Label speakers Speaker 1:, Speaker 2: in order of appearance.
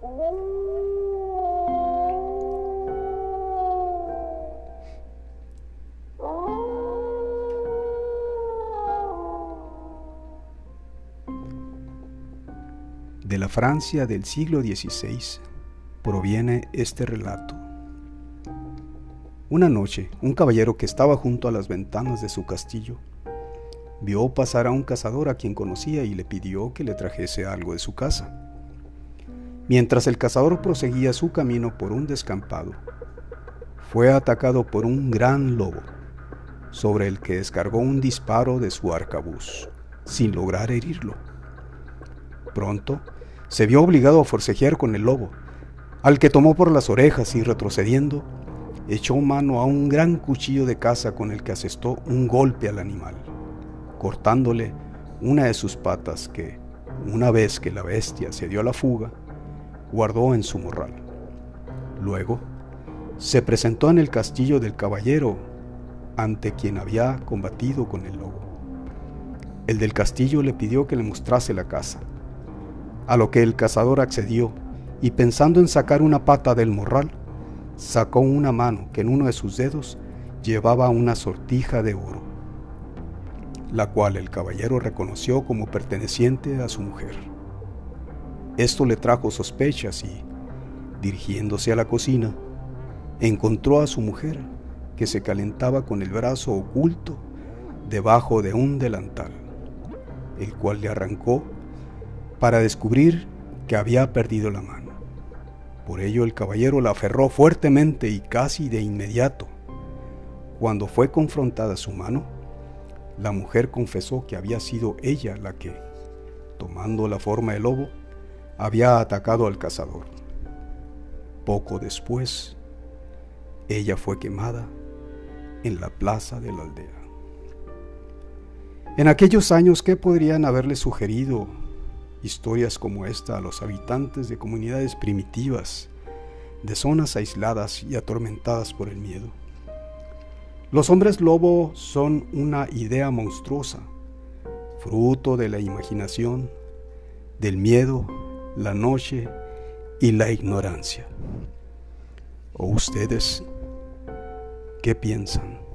Speaker 1: De la Francia del siglo XVI proviene este relato. Una noche, un caballero que estaba junto a las ventanas de su castillo vio pasar a un cazador a quien conocía y le pidió que le trajese algo de su casa. Mientras el cazador proseguía su camino por un descampado, fue atacado por un gran lobo, sobre el que descargó un disparo de su arcabuz, sin lograr herirlo. Pronto se vio obligado a forcejear con el lobo, al que tomó por las orejas y retrocediendo, echó mano a un gran cuchillo de caza con el que asestó un golpe al animal, cortándole una de sus patas que, una vez que la bestia se dio a la fuga, guardó en su morral. Luego, se presentó en el castillo del caballero ante quien había combatido con el lobo. El del castillo le pidió que le mostrase la casa, a lo que el cazador accedió y pensando en sacar una pata del morral, sacó una mano que en uno de sus dedos llevaba una sortija de oro, la cual el caballero reconoció como perteneciente a su mujer. Esto le trajo sospechas y, dirigiéndose a la cocina, encontró a su mujer que se calentaba con el brazo oculto debajo de un delantal, el cual le arrancó para descubrir que había perdido la mano. Por ello el caballero la aferró fuertemente y casi de inmediato. Cuando fue confrontada su mano, la mujer confesó que había sido ella la que, tomando la forma de lobo, había atacado al cazador. Poco después, ella fue quemada en la plaza de la aldea. En aquellos años, ¿qué podrían haberle sugerido historias como esta a los habitantes de comunidades primitivas, de zonas aisladas y atormentadas por el miedo? Los hombres lobo son una idea monstruosa, fruto de la imaginación, del miedo, la noche y la ignorancia. ¿O ustedes ¿Qué piensan?